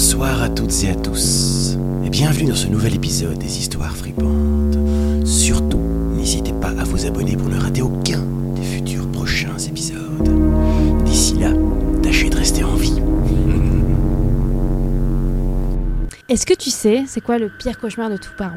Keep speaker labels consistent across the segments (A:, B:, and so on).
A: Bonsoir à toutes et à tous, et bienvenue dans ce nouvel épisode des Histoires fripantes. Surtout, n'hésitez pas à vous abonner pour ne rater aucun des futurs prochains épisodes. D'ici là, tâchez de rester en vie.
B: Est-ce que tu sais, c'est quoi le pire cauchemar de tout parent?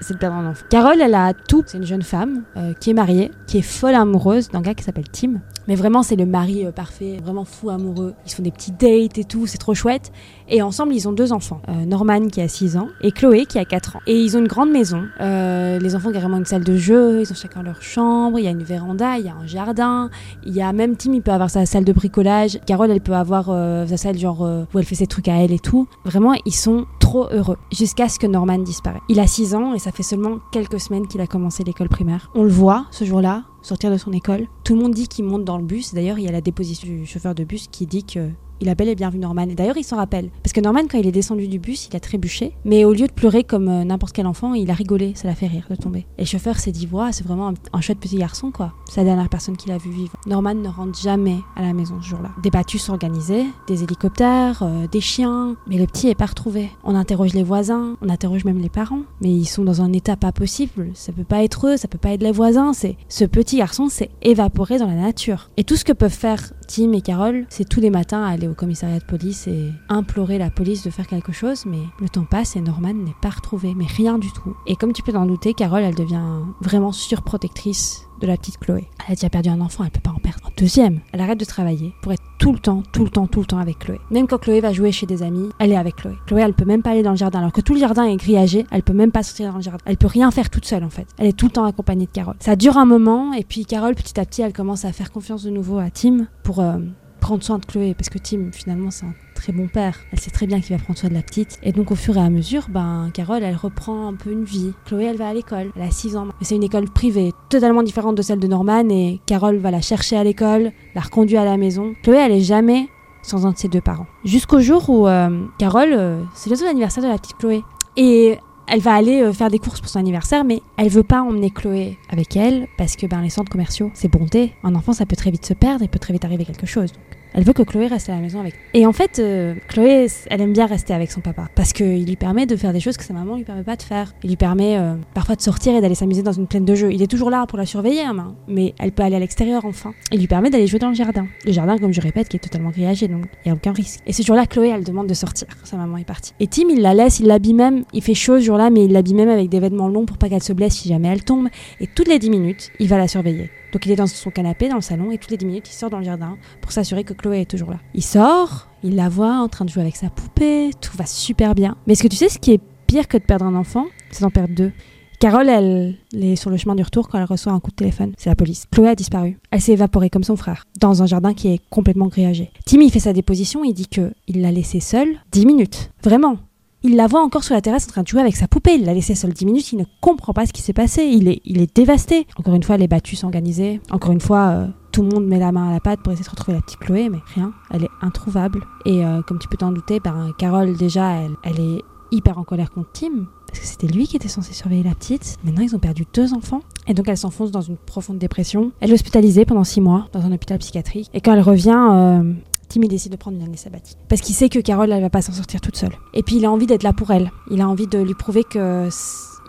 B: C'est de perdre un enfant. Carole, elle a tout. C'est une jeune femme euh, qui est mariée, qui est folle amoureuse d'un gars qui s'appelle Tim. Mais vraiment, c'est le mari euh, parfait, vraiment fou amoureux. Ils font des petits dates et tout, c'est trop chouette. Et ensemble, ils ont deux enfants. Euh, Norman qui a 6 ans et Chloé qui a 4 ans. Et ils ont une grande maison. Euh, les enfants ont carrément une salle de jeu, ils ont chacun leur chambre, il y a une véranda, il y a un jardin. Il y a même Tim, il peut avoir sa salle de bricolage. Carole, elle peut avoir sa salle genre où elle fait ses trucs à elle et tout. Vraiment, ils sont trop heureux. Jusqu'à ce que Norman disparaisse. Il a 6 ans et ça fait seulement quelques semaines qu'il a commencé l'école primaire. On le voit ce jour-là sortir de son école. Tout le monde dit qu'il monte dans le bus. D'ailleurs, il y a la déposition du chauffeur de bus qui dit que il a bel et bien vu Norman. Et d'ailleurs, il s'en rappelle. Norman, quand il est descendu du bus, il a trébuché. Mais au lieu de pleurer comme euh, n'importe quel enfant, il a rigolé. Ça l'a fait rire de tomber. Et le chauffeur s'est dit, voilà, c'est vraiment un, chouette petit garçon, quoi. C'est la dernière personne qu'il a vu vivre. Norman ne rentre jamais à la maison ce jour-là. Des battues s'organisaient, des hélicoptères, euh, des chiens. Mais le petit est pas retrouvé. On interroge les voisins, on interroge même les parents. Mais ils sont dans un état pas possible. Ça peut pas être eux, ça peut pas être les voisins. C'est ce petit garçon s'est évaporé dans la nature. Et tout ce que peuvent faire Tim et Carole, c'est tous les matins aller au commissariat de police et implorer la police de faire quelque chose, mais le temps passe et Norman n'est pas retrouvé, mais rien du tout. Et comme tu peux t'en douter, Carole, elle devient vraiment surprotectrice de la petite Chloé. Elle a déjà perdu un enfant, elle peut pas en perdre un deuxième. Elle arrête de travailler pour être tout le temps, tout le temps, tout le temps avec Chloé. Même quand Chloé va jouer chez des amis, elle est avec Chloé. Chloé, elle peut même pas aller dans le jardin, alors que tout le jardin est grillagé, elle peut même pas sortir dans le jardin. Elle peut rien faire toute seule en fait. Elle est tout le temps accompagnée de Carole. Ça dure un moment et puis Carole, petit à petit, elle commence à faire confiance de nouveau à Tim pour euh, prendre soin de Chloé parce que Tim finalement c'est un très bon père. Elle sait très bien qu'il va prendre soin de la petite et donc au fur et à mesure, ben Carole elle reprend un peu une vie. Chloé elle va à l'école, elle a 6 ans, mais c'est une école privée totalement différente de celle de Norman et Carole va la chercher à l'école, la reconduit à la maison. Chloé elle est jamais sans un de ses deux parents. Jusqu'au jour où euh, Carole, euh, c'est bientôt l'anniversaire de la petite Chloé et elle va aller euh, faire des courses pour son anniversaire, mais elle veut pas emmener Chloé avec elle parce que ben, les centres commerciaux, c'est bondé. Un enfant, ça peut très vite se perdre et peut très vite arriver quelque chose. Elle veut que Chloé reste à la maison avec. Et en fait, euh, Chloé, elle aime bien rester avec son papa parce qu'il lui permet de faire des choses que sa maman lui permet pas de faire. Il lui permet euh, parfois de sortir et d'aller s'amuser dans une plaine de jeux. Il est toujours là pour la surveiller, hein, mais elle peut aller à l'extérieur enfin. Il lui permet d'aller jouer dans le jardin. Le jardin, comme je répète, qui est totalement grillagé, donc il y a aucun risque. Et ce jour-là, Chloé, elle demande de sortir. Sa maman est partie. Et Tim, il la laisse, il l'habille même. Il fait chaud ce jour-là, mais il l'habille même avec des vêtements longs pour pas qu'elle se blesse si jamais elle tombe. Et toutes les 10 minutes, il va la surveiller. Donc il est dans son canapé dans le salon et toutes les 10 minutes il sort dans le jardin pour s'assurer que Chloé est toujours là. Il sort, il la voit en train de jouer avec sa poupée, tout va super bien. Mais est-ce que tu sais ce qui est pire que de perdre un enfant? C'est d'en perdre deux. Carole, elle, est sur le chemin du retour quand elle reçoit un coup de téléphone. C'est la police. Chloé a disparu. Elle s'est évaporée comme son frère, dans un jardin qui est complètement grillagé. Timmy fait sa déposition, il dit que il l'a laissée seule 10 minutes. Vraiment. Il la voit encore sur la terrasse en train de jouer avec sa poupée. Il l'a laissée seule 10 minutes. Il ne comprend pas ce qui s'est passé. Il est, il dévasté. Encore une fois, les battues s'organisaient. Encore une fois, euh, tout le monde met la main à la pâte pour essayer de retrouver la petite Chloé, mais rien. Elle est introuvable. Et euh, comme tu peux t'en douter, ben, Carole, déjà, elle, elle est hyper en colère contre Tim. Parce que c'était lui qui était censé surveiller la petite. Maintenant, ils ont perdu deux enfants. Et donc, elle s'enfonce dans une profonde dépression. Elle est hospitalisée pendant six mois dans un hôpital psychiatrique. Et quand elle revient, euh, Tim il décide de prendre une année sabbatique. Parce qu'il sait que Carole, elle va pas s'en sortir toute seule. Et puis il a envie d'être là pour elle. Il a envie de lui prouver que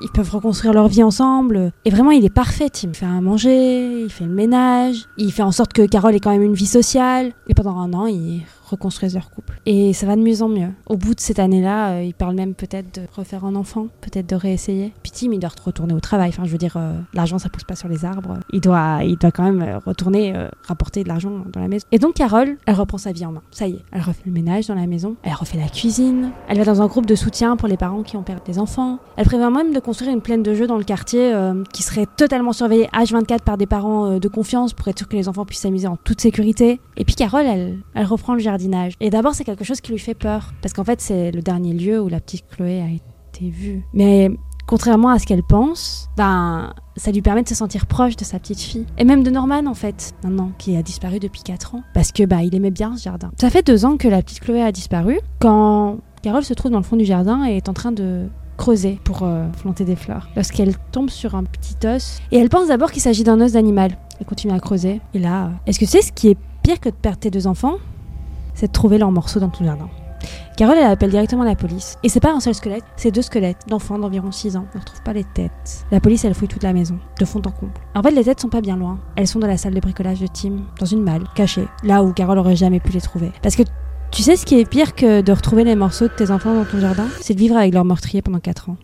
B: ils peuvent reconstruire leur vie ensemble. Et vraiment, il est parfait. Il fait à manger, il fait le ménage, il fait en sorte que Carole ait quand même une vie sociale. Et pendant un an, ils reconstruisent leur couple. Et ça va de mieux en mieux. Au bout de cette année-là, euh, ils parlent même peut-être de refaire un enfant, peut-être de réessayer. Puis Tim, il doit retourner au travail. Enfin, je veux dire, euh, l'argent, ça pousse pas sur les arbres. Il doit, il doit quand même euh, retourner rapporter de l'argent dans la maison. Et donc, Carole, elle reprend sa vie en main. Ça y est, elle refait le ménage dans la maison, elle refait la cuisine, elle va dans un groupe de soutien pour les parents qui ont perdu des enfants. Elle prévoit même de construire une plaine de jeux dans le quartier qui serait totalement surveillée H24 par des parents de confiance pour être sûr que les enfants puissent s'amuser en toute sécurité. Et puis Carole, elle, elle reprend le Et d'abord, c'est quelque chose qui lui fait peur. Parce qu'en fait, c'est le dernier lieu où la petite Chloé a été vue. Mais contrairement à ce qu'elle pense, ben, ça lui permet de se sentir proche de sa petite fille. Et même de Norman, en fait, maintenant, qui a disparu depuis 4 ans. Parce que, bah, il aimait bien ce jardin. Ça fait deux ans que la petite Chloé a disparu. Quand Carole se trouve dans le fond du jardin et est en train de creuser pour euh, planter des fleurs. Lorsqu'elle tombe sur un petit os, et elle pense d'abord qu'il s'agit d'un os d'animal. Elle continue à creuser. Et là, euh, est-ce que c'est ce qui est pire que de perdre tes deux enfants? C'est de trouver leurs morceaux dans ton jardin. Carole, elle appelle directement la police. Et c'est pas un seul squelette, c'est deux squelettes d'enfants d'environ 6 ans. On ne retrouve pas les têtes. La police, elle fouille toute la maison, de fond en comble. En fait, les têtes sont pas bien loin. Elles sont dans la salle de bricolage de Tim, dans une malle, cachée, là où Carole aurait jamais pu les trouver. Parce que tu sais ce qui est pire que de retrouver les morceaux de tes enfants dans ton jardin? C'est de vivre avec leur meurtrier pendant 4 ans.